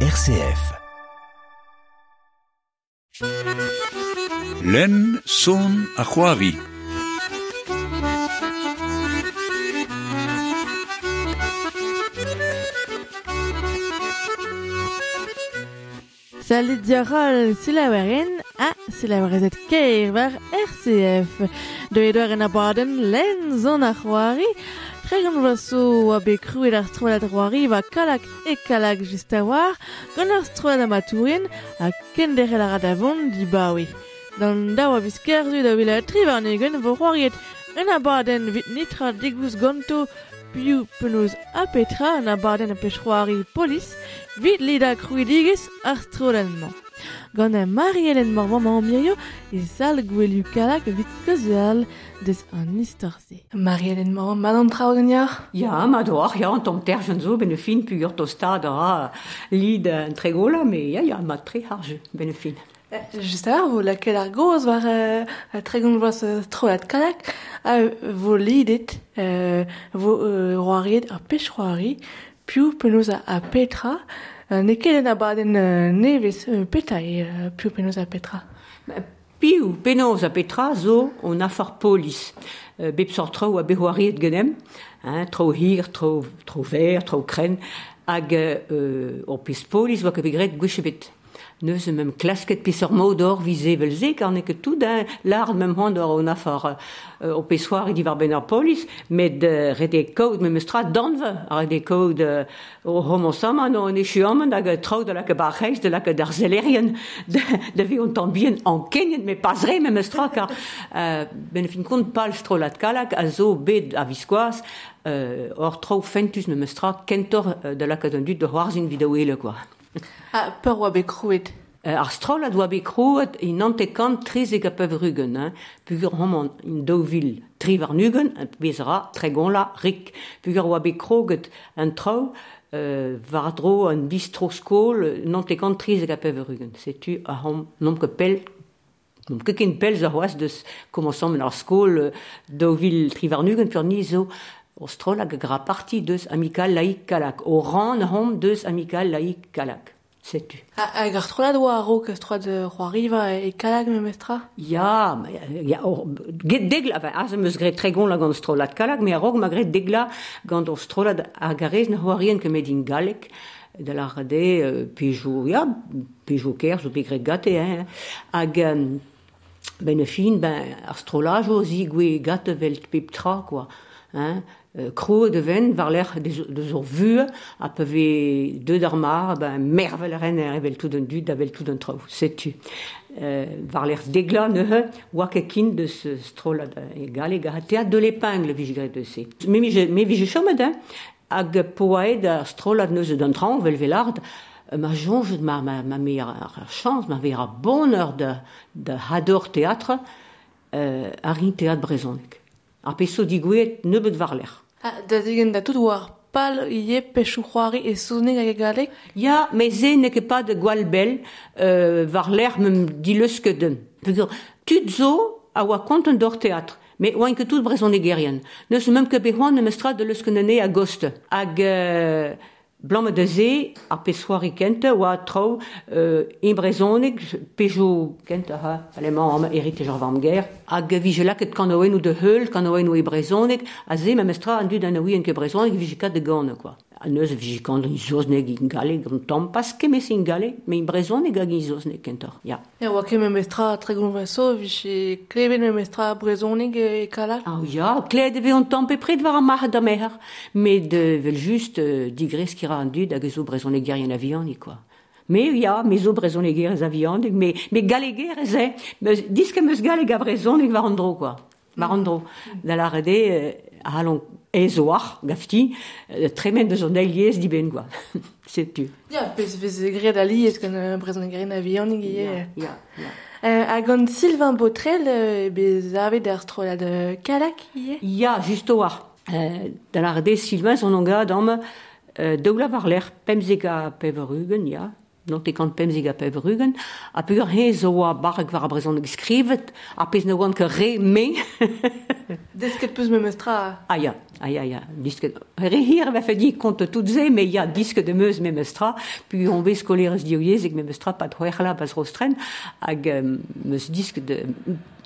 RCF. Len son a c'hoari. Salut diarol silaweren a silawerezet keir war RCF. De edwar en abaden len zon a Regant vaso a be kruet ar stroad roari va kalak e kalak just a war, gant ar stroad amatourin a kenderel ar radavon di bawe. Dan da oa biz kerzu da wila trivar negen vo roariet, en abaden vit nitra digus ganto piou penaos a petra en abaden a pech roari polis, vit lida kruidigis ar stroad Gant ar Marie-Hélène Morvan ma ammirio e sal gwellu kalak vit kozeal des an istorze. Marie-Hélène Morvan, ma d'an trao d'an Ya, ja, ma doar, ya, an tom ter zo ben fin pugur tostad a lid an tregola, me ya, ya, ma tre harje ben fin. Just a vo lakel ar goz war a tregont vloaz troat kalak a vo lidet vo roariet ar pech roari piou penaos a petra ne ket a baden nevez peta e piv penoz a petra Piv penoz a petra zo on a far polis. Bep sor trao a behoari genem, hein, trao hir, tro, tro ver, tro kren, hag euh, on pez polis oa ka begret gwechebet. Neus mem klasket pis ur modor vize velze, kar ne ket tout d'un lard mem hant or on afar uh, o pez soar idi war ben polis, met uh, rede kaout mem danve, a rede kaout uh, o homo sama no an echu amman hag uh, trao de la ke barreis, de la ke d'ar zelerien, de, de vi on tan bien an kenyen, me pas re mem eustra, kar uh, ben fin pal strolat kalak, a zo bet a viskoaz, uh, or trao fentus mem eustra kentor uh, de la ke dut de c'hoarzin videoele, quoi. Ah, peur oa bet krouet Ar stroll a doa bet krouet in antekant trez eg a pev rugen, hein. Pugur homant in daouvil tri var nugen, bezra tregon la rik. Pugur oa bet kroget an trao, euh, var dro an bistro skol, in antekant trez eg a pev rugen. Setu a hom nom ke pel Donc, ket ken pelz a c'hoaz deus komansamm en ar skol daouvil trivarnugen, pur ni zo o strol hag a gra parti deus amikal laik kalak. O ran hom deus amikal laik kalak. Setu. Ha, hag ar stroad oa a rok stroad de roariva e kalak me mestra? Ma, ja, or, get degla, va, az eus gret tregon la gant strolat kalak, me a rog ma gret degla gant o strolat a garez na hoarien ke med in galek, de la rade euh, pejou, ja, pejou ker, zo begret gate, hein, hag, um, ben fin, ben, ar strolaj o zi gwe gate velt pep tra, quoi, hein, euh, kro de ven, var de, de zo a peve deux d'armar, ben, mervel ren er evel tout d'un dud, avel tout d'un trau, setu. Euh, var l'er degla neuhe, oa kekin de ce strola egal e gahatea de l'épingle vigret de se. Me mi je, me vi je chomet, hein, hag poaed ar strola neuze d'un tran, vel velard, euh, ma jonge ma, ma, ma meilleure chance, ma meilleure bonheur de, de hador théâtre, euh, ar in théâtre brezonek. Ar peso digouet nebeut var l'er. Ha, da degen da tout war pal ie pechou c'hoari e souznig hag e galek? Ja, me ze ne ket pa de gwal bel euh, var l'er mem dileus ket den. Peogwir, tud zo a oa kont un dor teatr. Me oa ket tout brezon e gerien. Neus mem ket behoan nem estra de leus ket nene a gost. Hag euh, Blamet eze ar pesoari kenta oa trao euh, imbrezoneg pejo kenta ha alemañ am eritej ar varm ger hag vijelak et kan oen ou de heul, kan oen ou e brezoneg a ze ma mestra an dud an oien ket brezoneg vije kat de gane, quoi. Neus vijekan in zoznek in gale, gant tam pas kemes in gale, me in brezonig hag in zoznek kentor, ya. Ja, oa ket me mestra tregon vaso, viche kleben me mestra brezonig e kalak? Ah ja, kled eve on tam pepret war a mar da meher, met de vel just digres ki ra an dud hag ezo brezonig gerien avianik, quoi. Me ya, brezonig ez avianik, me, me ez e, diske meus galeg a brezonig war an dro, quoi. War an dro. Da la rede, ez oar, gafti, tremen deus an eiliez di ben gwa. Setu. Ja, pez vez gred ali ez gant brezon gren a vianig ie. Ja, ja, ja. Euh, hag an Sylvain Botrel, euh, bez avet ar strolad euh, kalak ie? Ja, justo oar. Euh, da lar de Sylvain son an gad am euh, daoula l'er pemzega peverugen, ya, non te kan pemzig a pev rugen, a pugur he zo a barek war a brezon eg skrivet, a pez ne oan ke re me. Desket peus me mestra. Ah ya, ah ya, ya. Disket... Re hir va fedi kont tout ze, me ya diske de meus me mestra, pu on vez kolerez dioyez eg me mestra pat c'hwerla pas rostren, hag um, meus diske de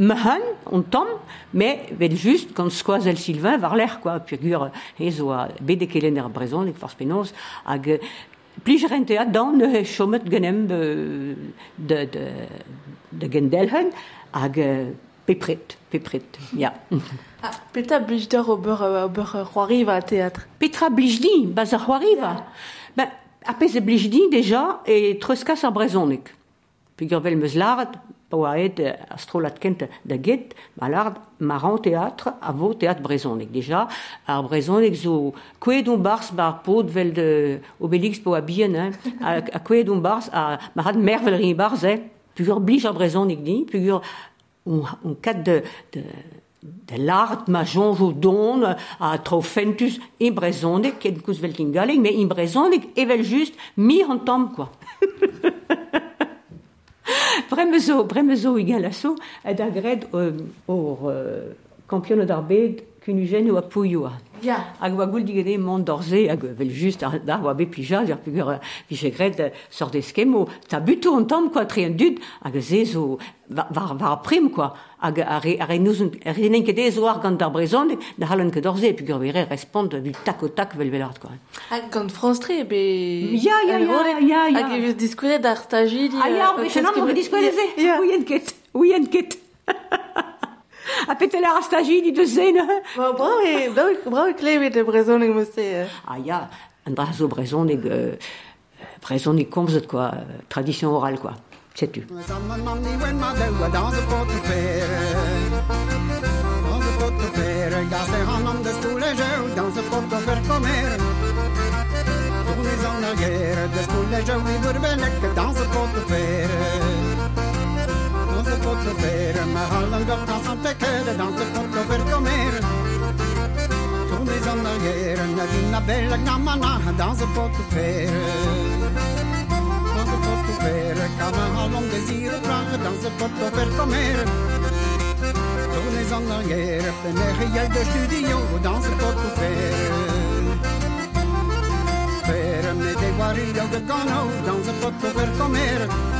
Mehan, on tom, me vel just kant skoaz el Sylvain var l'air, quoi, pugur he zo a bedekelen er brezon, eg force penoz, hag plij rente a dan ne he chomet genem de, de, de gendelhen hag pepret, pepret, ja. Ah, petra blij d'or ober, ober c'hoariva a teatr Petra blij di, baz ar c'hoariva. Yeah. Ben, apez e blij di deja e treuskas ar brezonek. Pegur vel meus laret, pa oa aet astrolat kent da get, ma lard maran théâtre a vo théâtre brezonek. Deja, ar brezonek zo kouedon bars bar pod vel de Obélix po a bien, hein, a, a kouedon bars a ma had mervel rin bars, eh, peogwir blij ar brezonek di, peogwir on, on kat de, de de l'art ma jonjo don a trofentus i brezonek ket kous vel kingaleg, mais i brezonek evel just mi an tam, quoi. Bremezo, Bremezo igalasso edagred hor euh, uh, uh, kampionat d'arbed kunugenu apuioa. Ya. Hag goul digede mont dorze, hag vel just ar dar oa pija, pugur gred euh, sort eskemo, ta buto an tam, quoi, tre an dud, hag ze zo, var, var prim, quoi, hag nen ket ez oar gant ar brezon, da ket dorze, pugur vere respond vil tak o tak vel quoi. Hag gant France 3, be... Ya, ya, ya, ya, ya. Hag evis diskuret ar. Ah ya, bet chenan. Ouien ket, ket apetela rastaji di A ja, andrazo brezonik, euh, brezonik tradition orale, quoi. Sais-tu. Hallangarna som täcker dansen kort och välkommer Tony Sandager, Nadina Bella Gnammarna dansar på kupéer Dansar på kupéer, Kalle Hallon, Desir och Branche dansar kort och välkommer Tony Sandager, öppen är rejäl studio och dansar på kupéer Kupéer med det var i dag det kan och dansar kort och välkommer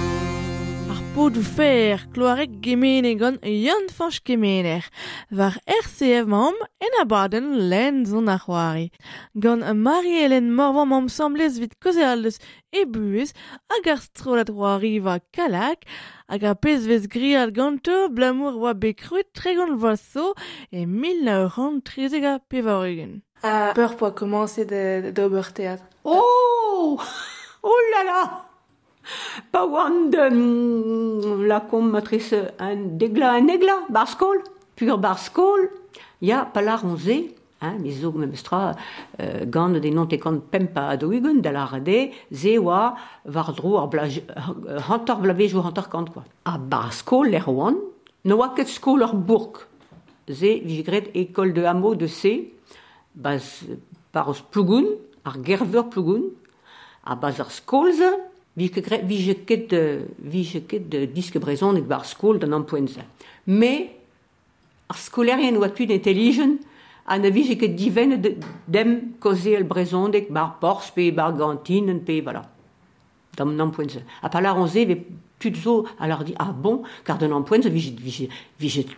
Podoù fer, kloarek gemenegon yon fanch kemener, war RCF mam en abaden len zon a c'hoari. Gant Marie-Hélène Morvan mam semblez vit koze aldes e buez hag ar strolat c'hoari va kalak, hag ar pez vez grial ganto blamour oa bekruet tregon voaso e 1930 a pevarugen. Uh, peur poa komanse d'ober théâtre. Oh! Oh là là Pa oan de la kom matrice un degla un egla, bar skol, pur bar skol, ya palar onze, hein, mes zo memstra euh, gant de non te kant pempa a doigun da la rade, ze oa var dro ar blaj, hantar blavej ou hantar kant, quoi. A bar skol l'er oan, no oa ket skol ar bourg, ze vigret ekol de hamo de se, baz paros plougoun, ar gerveur plougoun, a baz ar skolze, vilket de diskebrezonek war skol da an poenza. Me ar skolerien oa tud intelligen an a vilket diven de, dem koze el brezondek bar pors pe bar gantinen pe voilà. Dam nan poenza. A pala onze ve tud zo alar di ah bon? Car de nan poenza viget viget viget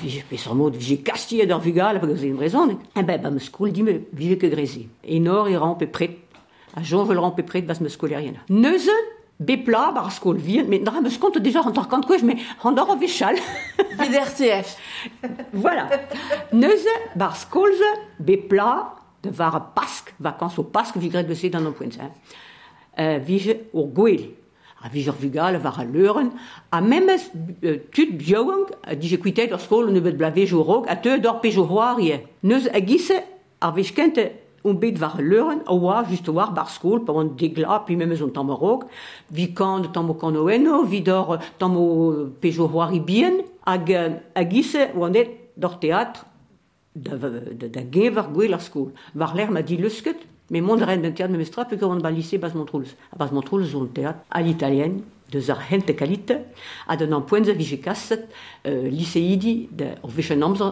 Vije pesan mod, vije kastie d'ar vugal, pa gaze en brezon. Eh ben, bam skoul dime, vive ke greze. Enor e rampe pret a Jean veut le remplir près de vas me scolérienne. Neuze, Bepla, parce qu'on mais non, mais compte déjà, on compte quoi, je mets, on en vichal. VDRCF. Voilà. Neuze, parce colze, de var pasque, vacances au pasque, vigret de dans nos points. Hein. Euh, vige au gouel. A viger vigal, var à l'euren. A même, euh, tut biowang, dije quitté, lorsqu'on ne bet blavé jorog, a te d'or pejoroir, Neuze, agisse, arvishkente, un bet var a leuren, a oa just war bar skol, pa oan degla, pi memes un tammo rog, vi kan tammo kan oeno, vi d'or tammo pejo hoari bien, hag a gisse oan et d'or teatr, da, da, da gever gwell ar skol. Var l'air m'a di leusket, mais mon ren d'un théâtre memestra pe quand va lycée Bas Montrous. A Bas Montrous un théâtre à l'italienne de ar hente kalite, a d'un an poenza vije kasset, euh, lycéidi de or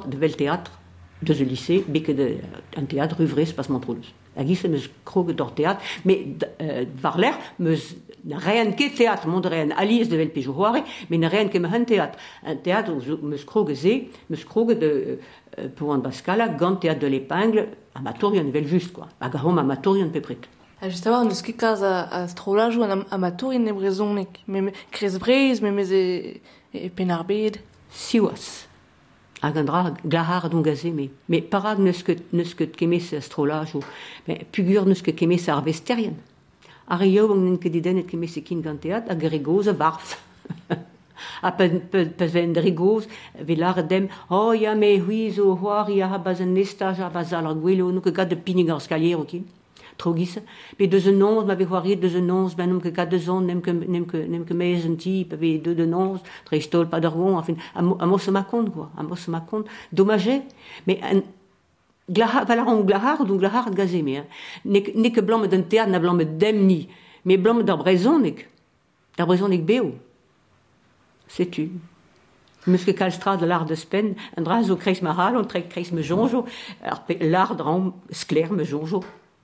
de vel théâtre de ce lycée, beke de, un théâtre ruvres Bas Montrous. A gisse meus kroge d'or théâtre, mais euh, var l'air meus na rien ket théâtre, mon rien alice de vel pejohoare, mais na rien ket me un théâtre. Un théâtre meus kroge ze, meus kroge de euh, pour un bascala, gant théâtre de l'épingle, amatorian vel just, quoi. Agahom amatorian pepret. A just avoir neus ket kaz a, a strolajou an am- amatorin ne brezonek, me me krez brez, me mez e, e pen ar bed. Siwas. hag an dra glahar adon gazeme. Me parag neus ket, neus ket kemez ou me pugur neus ket kemes ar vesterien. Ar eo an nen ket didenet kemez ekin ganteat, hag regoz a varf. a pa, pa, pa ven regoz, velar dem, oh ya me huiz o hoar ya ha baz an nestaj, a baz al ar gwelo, nou ket gade pinig ar skalier o kin. Deus un nonz, ma deus un nonz, ben nem ket kat deus an, nem ke, nem meiz un ti, pe ve deux de nonz, tre stol pa d'ar gon, enfin, a mo, a mo se kont, quoi, a mo se dommage, mais un, glahar, glahar, ou glahar gaze me, hein. Nek, nek blanc d'un théâtre, na blanc dem ni, mais blanc d'ar brezon, nek, d'ar brezon nek beo. C'est tu. Meus ket kalstra de l'art de spen, un dra zo kreis ma hal, on tre kreis me jonjo, l'art dran skler me jonjo.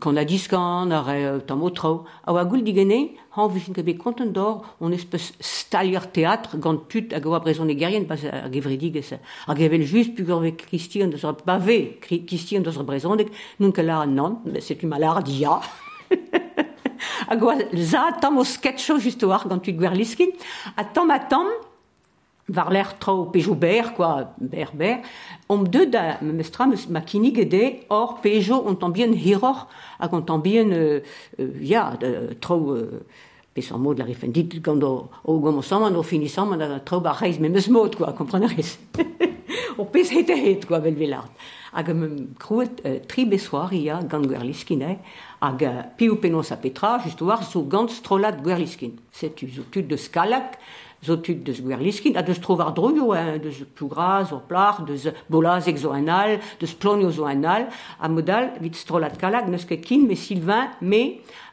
kan a diskan, a re euh, tam o tro, a oa goul digene, han vijin ket bet konten d'or, on espèce stalier teatr, gant tud hag oa brezon e gerien, pas a gevridig eus, hag evel just pugur ve Christian deus ar bave, Christian deus ar brezondeg, nun ke la non, mais c'est tu malar dia. a gwa za tam o sketcho just war gant tu gwerliskin a tam a tam var l'air tro pejo ber quoi ber ber om de da mestra ma kinig ede or pejo on tam bien hiror a on tam bien euh, euh, ya de, tro euh, Pes an mod la rifendit gant o, o gom o saman o finisam an a tro ba reiz me quoi compreneris o pes het a het quoi vel velart hag em krouet euh, tri besoar ia gant gwerliskine hag euh, piou penos a petra just war zo gant strolat gwerliskin setu zo tud de skalak zo tud deus gwerliskin, a deus trovar droio, hein, deus plougraz, or plar, deus bolaz ek zo an al, deus plonio zo an al, a modal, vit strolat kalak, neus ket kin, me Sylvain, me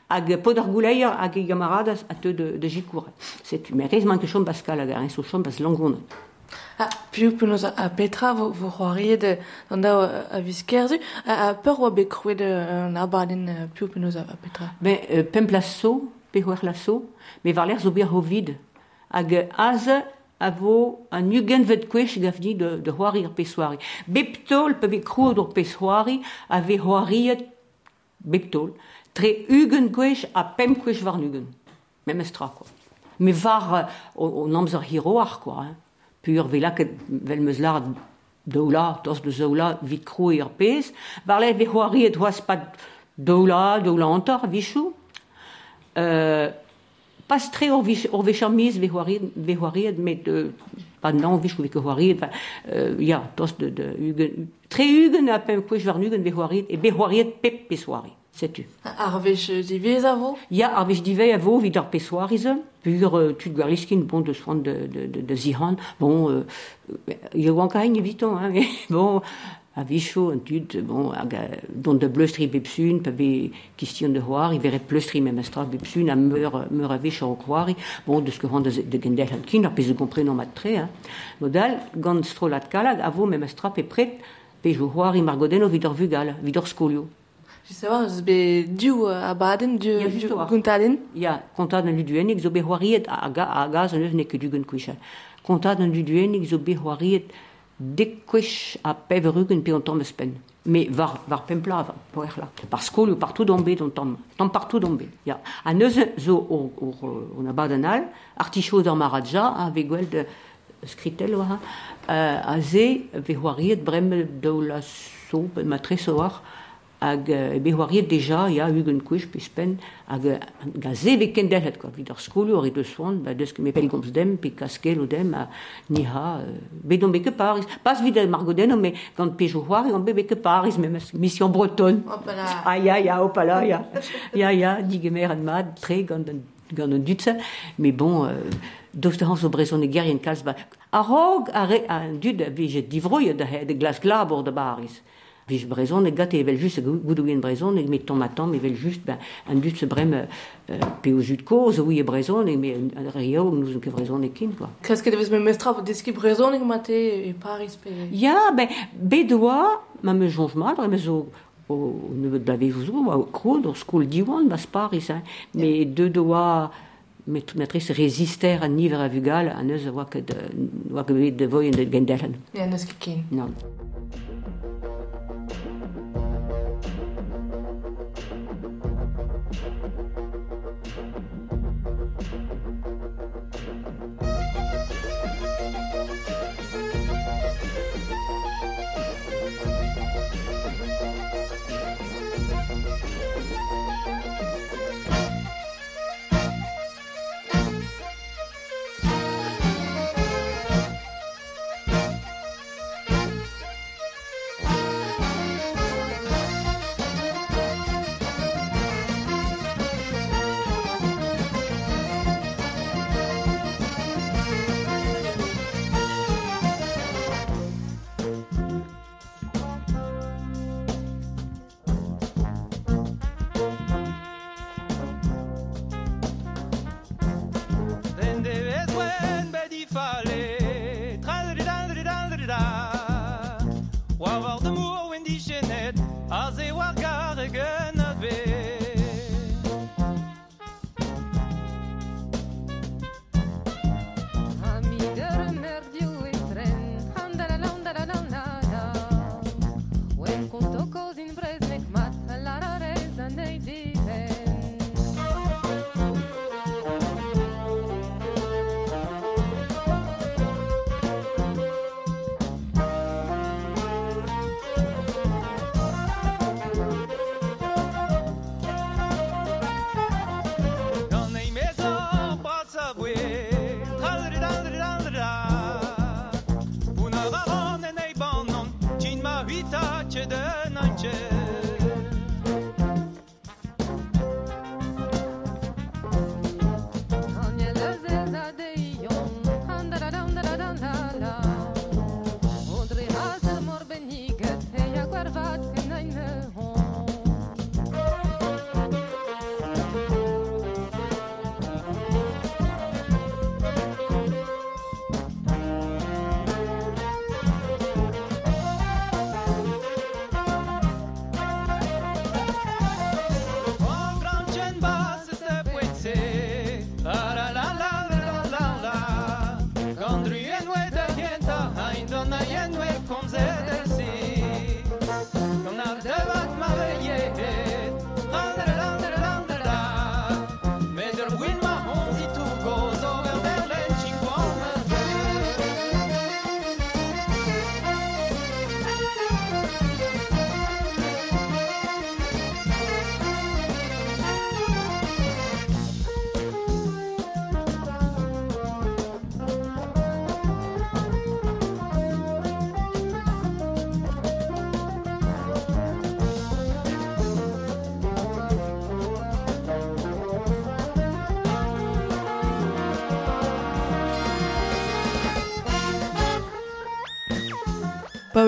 hag podar gouleier hag e gamaradas a teu de, de jikour. Setu, me man manke chom baskal hag a rez o chom bas langonet. Ah, piou penaos a petra vo, vo c'hoariet an dao a viskerzu, a, a peur oa bet krouet an abadenn piou penaos a, petra? Ben, euh, pemplas so, pe lasso, me var l'air zo bir ho vide. hag az a vo an ugenvet kwech gafni de, de c'hoari ar pesoari. Beptol pe vez kroad ur pesoari a ve c'hoariet beptol. Tre ugen kwech a pem kwech var ugen. Mem estra, quoi. Me var o, o namzer hiro ar, quoi. Hein. Pur vela ket vel meus lar daoula, tos de zaoula, vit kro ar pez. Varle ve c'hoariet oas pat daoula, daoula antar, vichou. Euh, pas c'hoariet, ve c'hoariet, met euh, pas nan vichou ve c'hoariet, enfin, euh, ya, tos de, de ugen, tre ugen a pem kwech var ugen ve c'hoariet, e be c'hoariet pep pesoari, setu. Ar vech uh, divez a vo? Ya, ar vech dive a vo vid ar pesoarize, pur euh, tud gwerliskin, bon, de soan de, de, de, de zihan, bon, euh, ya oan kain eviton, hein, mais bon, a vicho, un tud, bon, a, don de bleustri bepsun, pa ve kistion de c'hoari, veret bleustri mem astra bepsun, a meur, meur a vech ar c'hoari, bon, deus ket de, de gendel an kin, ar pez komprenon mat tre, hein. Modal, gant strolat kalag, a vo mem astra pe pret, pe jo c'hoari margodeno vid ar vugal, vid ar skolio. Savoir, eus bet diou a abaden, diou, war. guntaden. Ya, kontad an luduenig zo be c'hoariet a, ga, a gaz an eus ne ket ugen kwechat. Kontad an luduenig zo be c'hoariet dek kwech a pev rugen pe an tamm pempla, var là. Par skol ou partout dombe, donc tam, tam partout dombe. Ja. A neus zo o, o, o na badanal, artichaut d'ar maradja, a ve gwell de skritel oa, a ze brem do la so, ma tre hag hoariet deja, ya hugen kouch, pis pen, hag ga ze ve kendelhet, quoi, vid ar skol ur de soan, ba deus me pel gomz dem, pe kaskel o dem, a niha, uh, be don be ke paris, pas vid margoden, mais gant pejou hoari, on be be ke paris, me mission bretonne. Hopala. Ah, ya, ya, hopala, ya. Ya, ya, digemer an mad, tre, gant an, gant an. Mais bon, euh, dos de hans o brezon e kalz ba. A rog, a, re, a dud, a da he, de glas glabor de baris. Vije brezon e gat e met tom e ben, dud se brem euh, koz, oui e me nous ke kin, quoi. Devez me mestra po deski brezonig mate e Paris pe... Ya, ben, ma me jonge mat, me zo o nevet da vez zo, a krod, o skol diwan, bas Paris, hein. Mais de doa, an niver a vugal, an eus a oa ket, euh, oa ket bet de voien de gendelen. Ya, neus ket ken. Non.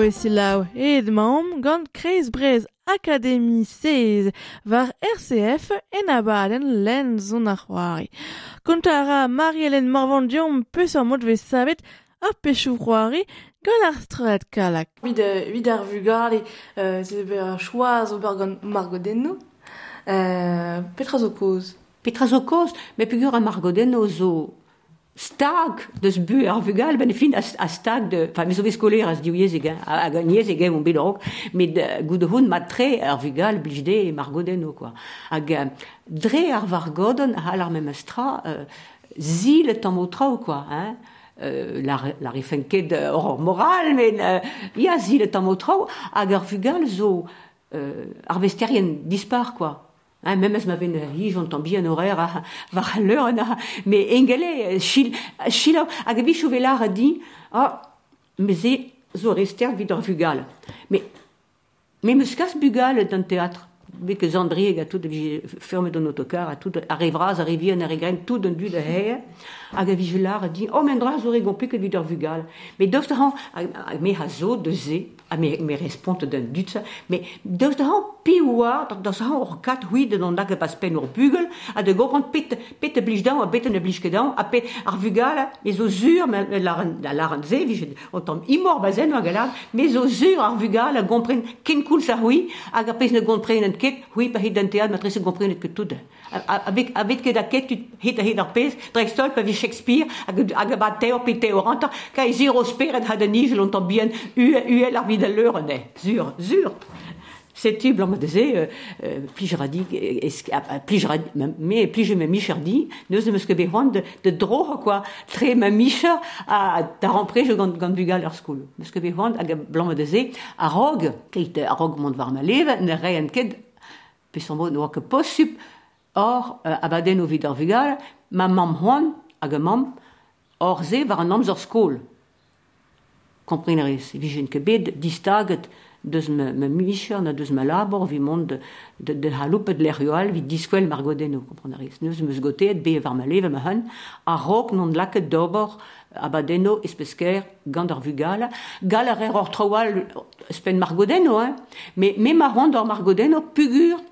e selaou ed maom gant Kreiz Brez Akademi 16 var RCF en abaden len zon ar c'hoari. Kontara Marie-Hélène Morvandion peus ar mod vez savet ar pechou c'hoari gant ar straet kalak. Vid, vid ar vugale euh, se ber ar choaz ober gant Margodenno euh, petra zo koz. Petra zo koz, me pugur a Margodenno zo stag dus bu ar vugal ben fin a, a stag de enfin mes oves skoler as diouez egen a, egen met de goude hun mat tre ar vugal blijde e margodeno quoi. Hag euh, dre ar vargodon a ar euh, zil tam o trao quoi hein. Euh, la, la rifenket hor moral men euh, ya zil tam o trao hag zo ar quoi Hein, même si m'avait hi j'entends bien horaire à var l'heure mais engele chil chil a gabi chouvelar a dit ah mais c'est zo rester vidor vugal mais mais me casse bugal d'un théâtre mais que Zandri a tout ferme à arriver à regret tout d'un du de a a dit oh mendra zo rigompi que vidor vugal. Mais d'oft mais hazo de zé a me, me d'un dut mais deus da han piwa dat han de non pas pen ur bugel a de go prend pet pet blij down a ne a ar vugal ur la la ze vi on tom imor bazen a galad mais aux ur ar vugal a gompren ken cool sa hui a ga pes ne ket hui pa hit dentead matrice gompren que tout avec avec da ket tu hit a hit ar pes drek stol pa vi Shakespeare a ga bat teo pe teo ranta ka zero speret ha de nigel on tom bien l'heure ne zur zur c'est blanc disait euh, euh, je radis plus je radis mais plus je me michardi ne se me ce que besoin de de quoi. Très ma micha à ta rentrée je leur school. Blanc disait à rogue rogue ma ne rien que peseurt mod n'oa ket posup, or euh, abaden o vid ar vugal, ma mam hoan hag mam, hor se war an amz skol. Komprenerez, vijen ket bet, distaget, deus me, me micher na deus ma labor vi mont de, de, de haloupet lerioal vi diskwell mar godeno, komprenerez. Neus meus gotet be var ma leve ma han, a rok non laket dobor abadeno espesker gant ar vugal, gal ar er or troal spen mar godeno, hein? me, me ma ar mar godeno pugur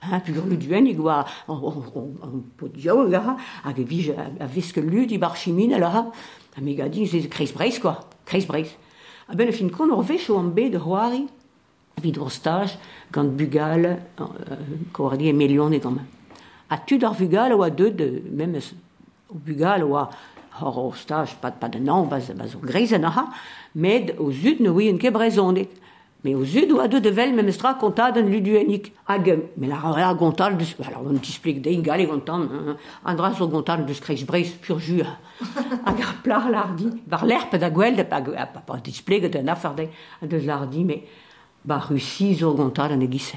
Ha, pugur lu duen igwa, gwa an pot diaou e hag e vij a veske lu di bar chimin ala ha, ha mega din, se kreiz breiz, kwa, kreiz breiz. Ha ben e fin kon or vecho an bet ur c'hoari, vid ur staj, gant bugal, koardi e melion et an. Ha tud ar bugal oa deud, mem o bugal oa hor o staj, pad pad an an, baz, baz ur greiz an aha, med o zud ne ouien ket brezondek. Mais aux yeux doa de devel me mestra kontad an luduenik hag mais la rare gontal de alors on t'explique de ingale gontan andra so gontal de screx breis pur jus hag plar lardi bar l'herpe da gwel de pag pa t'explique de na farde de lardi mais bar russi zo gontal en egisse.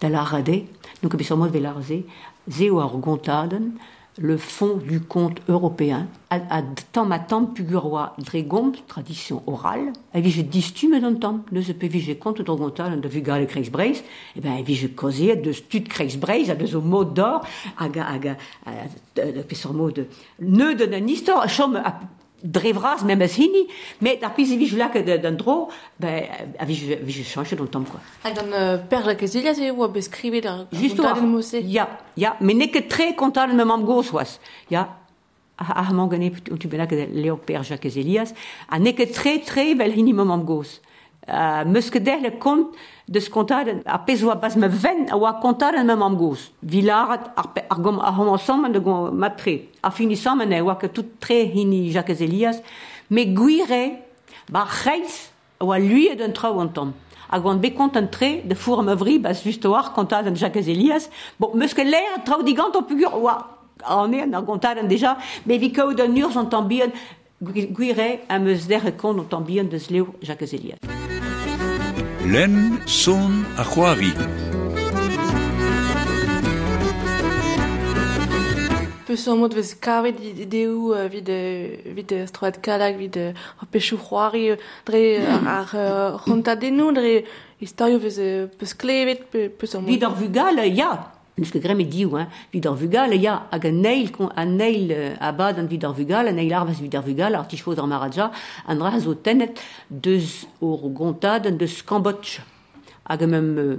da nous donc bisomo de larze zeo ar gontaden le fond du conte européen a, a tant ma tant puguroi dregom tradition orale a vi je distume d'un temps ne se peut vi je compte drogontal de vugal Kreisbreis et ben vi je causé de stud Kreisbreis a de zo mot d'or aga aga de pe mot de ne de nan histoire chom drevras même as hini mais a pis vi là que d'un dro ben vi vi je change dans le temps quoi Hag dan uh, perle kezilia se oa beskrivet ar Juste ar mose. Ja, ja, mais n'est que très content me mam gos was. Ja, a a man gane tu ben que Leo Père Jacques Elias, a n'est que très très bel hini me mam gos. Uh, meus que der le compte de ce compta a peso a bas me ven a oa compta me mam gos. Vilar ar pe- ar gom a hom ensemble de. A me que tout très hini Jacques Elias, mais guire ba reis oa lui d'un a tre de four meuvri bas just Jacques Elias. Bon, meus que l'air digant o pugur an an deja, me guire a meus der e kont an tambien de zleo Jacques Elias. len son a c'hoari. Peus an mod vez kavet ideo vid, vid stroad kalak, vid ar pechou c'hoari, dre ar rontadennoù, dre istario vez peus klevet, peus an mod... Vid ar vugal, ya, Que greme diou, hein, ya hag a neil, kon- a neil euh, abad an vid ar vugal, a neil arvaz vid ar vugal, ar tichvoz ar maradja, an dra zo tenet deus ur gontad an deus kambotch. Hag mem euh,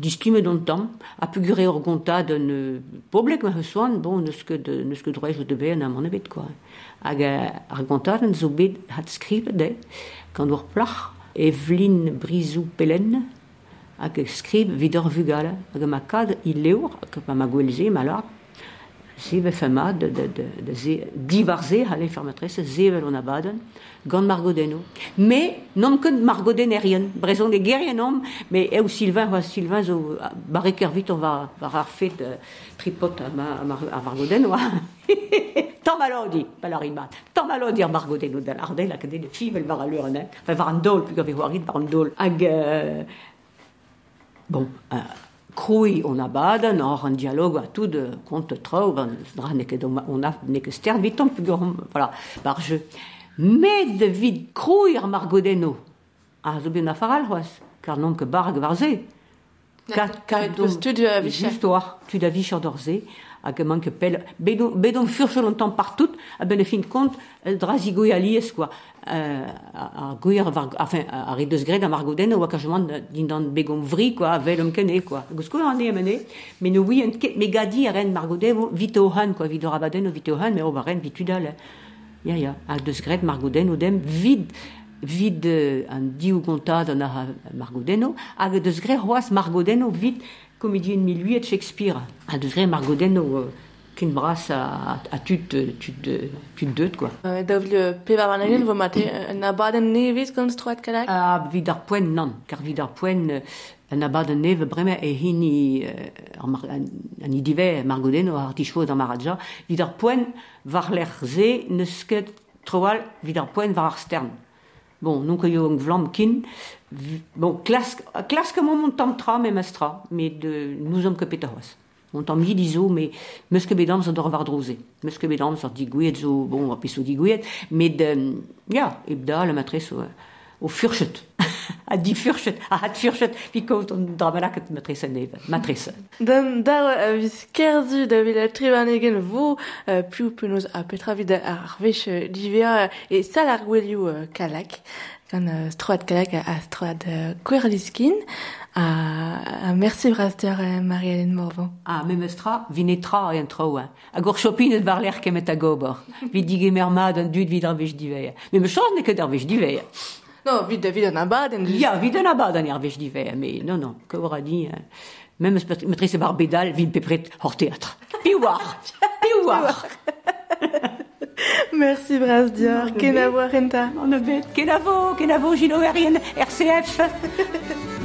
distume don tam, a pugure ur gontad an euh, poblek ma bon, ket, de, neus ket drej o de am an ebet, quoi. Hag bet hat de, gant ur plach, Evelyn Brizou Pelen, hag skrib vidor vugal, hag ma kad il leur, hag pa ma gwelze, ma lar, zeve fema de, de, de, de ze, divarze hale l'infermatresse, zevel on abaden, gant margodeno. Me, nom ket margoden erien, brezon de gerien om, me eo Sylvain, oa Sylvain zo barre kervit on va, va rarfet uh, tripot a, ma, a, mar, a margoden oa. Tant malodi, palarimat, tant malodi ar margodeno da l'arde, la kadet de fivel var a l'urnet, enfin var an dol, pug a vez var an dol, hag... Uh, bon, euh, krui on abaden, or un dialogue a tout de compte ket on a ne ket stern ur, voilà, bar jeu. Met de vid krui ar margodeno, a zo ben a faral c'hoaz, car non que varze. Oar, tu da vicher d'orze, hag man que pel, bedon, bedon furche longtemps partout, a ben e fin kont, el drazi gouy alies, quoi. Euh, a, a var- enfin, a ri deus gred a margoden, oa kajman din dan begom vri, quoi, a vel um kene, quoi. Gos kou an e amene, mais no oui, ket, me gadi a ren margoden, o vite o han, quoi, vite o rabaden, o vite o han, mais o va ren vitudal. Ya, ya, a deus gred margoden, o dem vid, vid euh, an diou gontad an ar margodeno, hag deus gre c'hoaz margodeno vid komedien miluet Shakespeare. A deus gre margodeno euh, ken bras a, a tud, euh, tud, euh, tud deut, quoi. Euh, Davle pe var an egen, vo mate un abaden nevis gant stroet kalak. A vid ar poen nan, car vid ar poen euh, an abad an neve breme e hini euh, an, an i dive margodeno ar tichvoz an maradja, vid ar poen var l'er ze neus ket troal vid ar poen var ar stern. Bon, que yo un vlam kin, vi- bon, klask, klask mo mon tam tra me mestra, mais de nous hommes que pétaros. Mon tam yid izo, mais meus que bedam so dor var droze. Meus que bedam so digouet zo, bon, a piso digouet, mais de, ja, ebda la matrice au, o furchet. a di furchet, a hat furchet, vi kaut on dramalaket matrisa neve, matrice. Dan dar a vis kerzu da vila trivan egen vo, piu penaos a petra vid ar arvech divea e sal ar gwelio kalak, gant stroad kalak a stroad kwerliskin, a merci braster Marie-Hélène Morvan. A memestra, vinetra e an hein. a gor chopin et varler kemet a gobor, vi digemer mermad an dud vid ar vech divea. Me me chanz ne ket ar vech divea. Non, vid vid an abaden. Ya, vid an abad an ar vech diveia, mais non, non, que aura dit, hein. Même matrice bar bedal, vid pepret hors théâtre. Piouar, piouar. Merci Brasdior, ken a voir enta. On a kenavo, kenavo, Gino RCF.